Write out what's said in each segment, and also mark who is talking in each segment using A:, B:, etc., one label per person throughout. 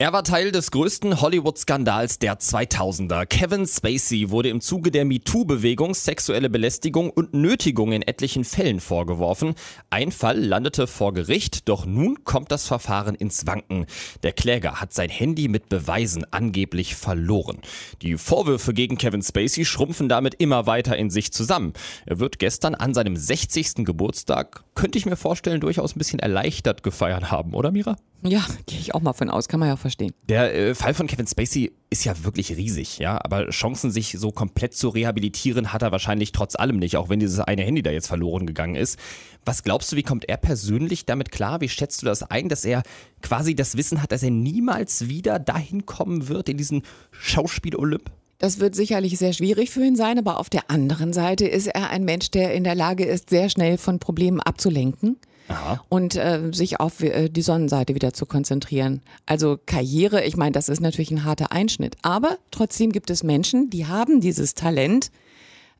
A: Er war Teil des größten Hollywood-Skandals der 2000er. Kevin Spacey wurde im Zuge der MeToo-Bewegung sexuelle Belästigung und Nötigung in etlichen Fällen vorgeworfen. Ein Fall landete vor Gericht, doch nun kommt das Verfahren ins Wanken. Der Kläger hat sein Handy mit Beweisen angeblich verloren. Die Vorwürfe gegen Kevin Spacey schrumpfen damit immer weiter in sich zusammen. Er wird gestern an seinem 60. Geburtstag, könnte ich mir vorstellen, durchaus ein bisschen erleichtert gefeiert haben, oder Mira?
B: Ja, gehe ich auch mal von aus, kann man ja auch verstehen.
A: Der äh, Fall von Kevin Spacey ist ja wirklich riesig, ja, aber Chancen, sich so komplett zu rehabilitieren, hat er wahrscheinlich trotz allem nicht, auch wenn dieses eine Handy da jetzt verloren gegangen ist. Was glaubst du, wie kommt er persönlich damit klar? Wie schätzt du das ein, dass er quasi das Wissen hat, dass er niemals wieder dahin kommen wird in diesen Schauspiel-Olymp?
B: Das wird sicherlich sehr schwierig für ihn sein, aber auf der anderen Seite ist er ein Mensch, der in der Lage ist, sehr schnell von Problemen abzulenken. Aha. und äh, sich auf äh, die Sonnenseite wieder zu konzentrieren. Also Karriere, ich meine, das ist natürlich ein harter Einschnitt, aber trotzdem gibt es Menschen, die haben dieses Talent,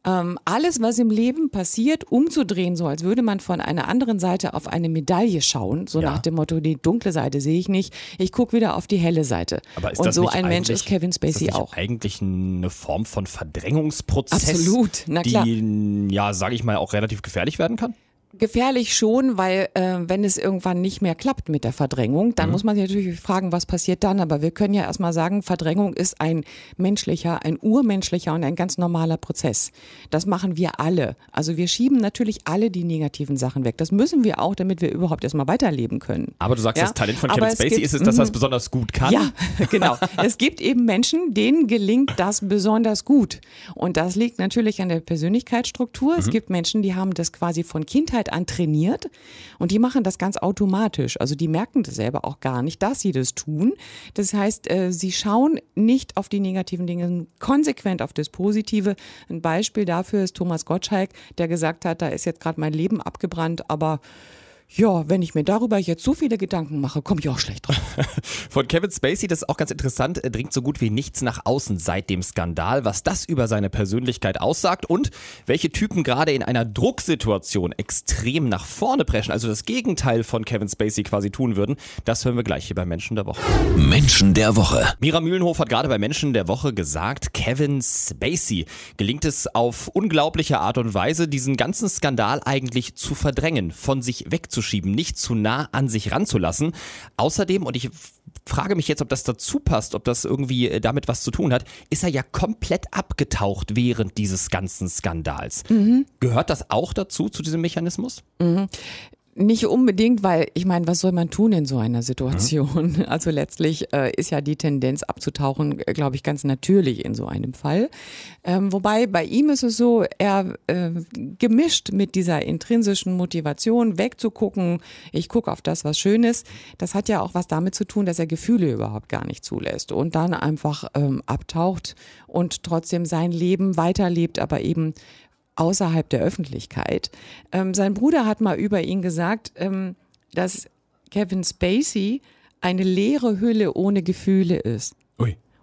B: ähm, alles, was im Leben passiert, umzudrehen, so als würde man von einer anderen Seite auf eine Medaille schauen, so ja. nach dem Motto, die dunkle Seite sehe ich nicht, ich gucke wieder auf die helle Seite.
A: Aber ist
B: Und
A: das
B: so ein Mensch ist Kevin
A: Ist das
B: Spacey auch.
A: eigentlich eine Form von Verdrängungsprozess,
B: Absolut, na klar.
A: die, ja, sage ich mal, auch relativ gefährlich werden kann?
B: Gefährlich schon, weil äh, wenn es irgendwann nicht mehr klappt mit der Verdrängung, dann muss man sich natürlich fragen, was passiert dann. Aber wir können ja erstmal sagen, Verdrängung ist ein menschlicher, ein urmenschlicher und ein ganz normaler Prozess. Das machen wir alle. Also wir schieben natürlich alle die negativen Sachen weg. Das müssen wir auch, damit wir überhaupt erstmal weiterleben können.
A: Aber du sagst,
B: Ja,
A: das Talent von
B: aber
A: Kevin Spacey
B: gibt-
A: ist es, dass er es
B: Mhm.
A: besonders gut kann.
B: Ja, genau. Es gibt eben Menschen, denen gelingt das besonders gut. Und das liegt natürlich an der Persönlichkeitsstruktur.
A: Mhm.
B: Es gibt Menschen, die haben das quasi von Kindheit an trainiert und die machen das ganz automatisch. Also die merken das selber auch gar nicht, dass sie das tun. Das heißt, äh, sie schauen nicht auf die negativen Dinge, konsequent auf das Positive. Ein Beispiel dafür ist Thomas Gottschalk, der gesagt hat, da ist jetzt gerade mein Leben abgebrannt, aber ja, wenn ich mir darüber jetzt so viele Gedanken mache, komme ich auch schlecht drauf.
A: Von Kevin Spacey, das ist auch ganz interessant, dringt so gut wie nichts nach außen seit dem Skandal, was das über seine Persönlichkeit aussagt und welche Typen gerade in einer Drucksituation extrem nach vorne preschen, also das Gegenteil von Kevin Spacey quasi tun würden, das hören wir gleich hier bei Menschen der Woche.
C: Menschen der Woche.
A: Mira Mühlenhof hat gerade bei Menschen der Woche gesagt, Kevin Spacey gelingt es auf unglaubliche Art und Weise, diesen ganzen Skandal eigentlich zu verdrängen, von sich wegzuschieben, nicht zu nah an sich ranzulassen. Außerdem, und ich frage mich jetzt, ob das dazu passt, ob das irgendwie äh, damit was zu tun hat, ist er ja komplett abgetaucht während dieses ganzen Skandals. Gehört das auch dazu, zu diesem Mechanismus?
B: Nicht unbedingt, weil ich meine, was soll man tun in so einer Situation? Also letztlich äh, ist ja die Tendenz abzutauchen, äh, glaube ich, ganz natürlich in so einem Fall. Ähm, wobei bei ihm ist es so, er äh, gemischt mit dieser intrinsischen Motivation wegzugucken, ich gucke auf das, was schön ist, das hat ja auch was damit zu tun, dass er Gefühle überhaupt gar nicht zulässt und dann einfach ähm, abtaucht und trotzdem sein Leben weiterlebt, aber eben außerhalb der Öffentlichkeit. Ähm, sein Bruder hat mal über ihn gesagt, ähm, dass Kevin Spacey eine leere Hülle ohne Gefühle ist.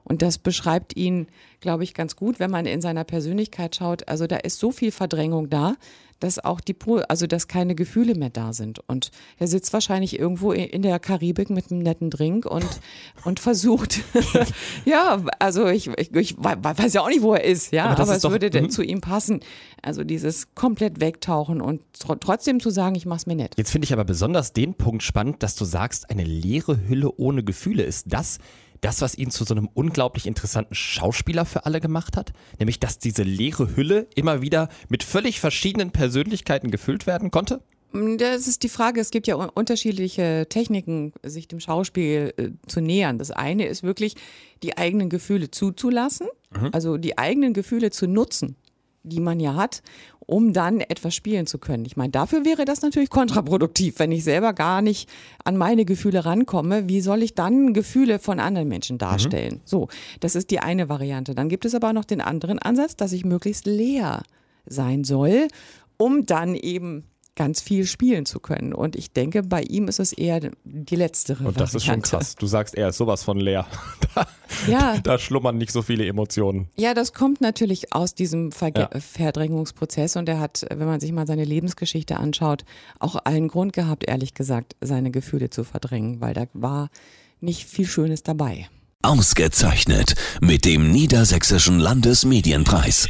B: Und das beschreibt ihn, glaube ich, ganz gut, wenn man in seiner Persönlichkeit schaut. Also da ist so viel Verdrängung da, dass auch die, Po- also dass keine Gefühle mehr da sind. Und er sitzt wahrscheinlich irgendwo in der Karibik mit einem netten Drink und, und versucht, ja, also ich, ich, ich wei- weiß ja auch nicht, wo er ist, ja,
A: Aber
B: aber, es
A: doch-
B: würde denn
A: mhm.
B: zu ihm passen. Also dieses komplett wegtauchen und tro trotzdem zu sagen, ich mach's mir nett.
A: Jetzt finde ich aber besonders den Punkt spannend, dass du sagst, eine leere Hülle ohne Gefühle. Ist das das, was ihn zu so einem unglaublich interessanten Schauspieler für alle gemacht hat? Nämlich, dass diese leere Hülle immer wieder mit völlig verschiedenen Persönlichkeiten gefüllt werden konnte?
B: Das ist die Frage. Es gibt ja un- unterschiedliche Techniken, sich dem Schauspiel äh, zu nähern. Das eine ist wirklich, die eigenen Gefühle zuzulassen, also die eigenen Gefühle zu nutzen, die man ja hat, um dann etwas spielen zu können. Ich meine, dafür wäre das natürlich kontraproduktiv, wenn ich selber gar nicht an meine Gefühle rankomme. Wie soll ich dann Gefühle von anderen Menschen darstellen? So, das ist die eine Variante. Dann gibt es aber noch den anderen Ansatz, dass ich möglichst leer sein soll, um dann eben ganz viel spielen zu können. Und ich denke, bei ihm ist es eher die letztere
A: Und das
B: Variante.
A: ist schon krass. Du sagst, er ist sowas von leer. Da,
B: Ja.
A: da schlummern nicht so viele Emotionen.
B: Ja, das kommt natürlich aus diesem Verge
A: Ja.
B: Verdrängungsprozess und er hat, wenn man sich mal seine Lebensgeschichte anschaut, auch allen Grund gehabt, ehrlich gesagt, seine Gefühle zu verdrängen, weil da war nicht viel Schönes dabei.
C: Ausgezeichnet mit dem Niedersächsischen Landesmedienpreis.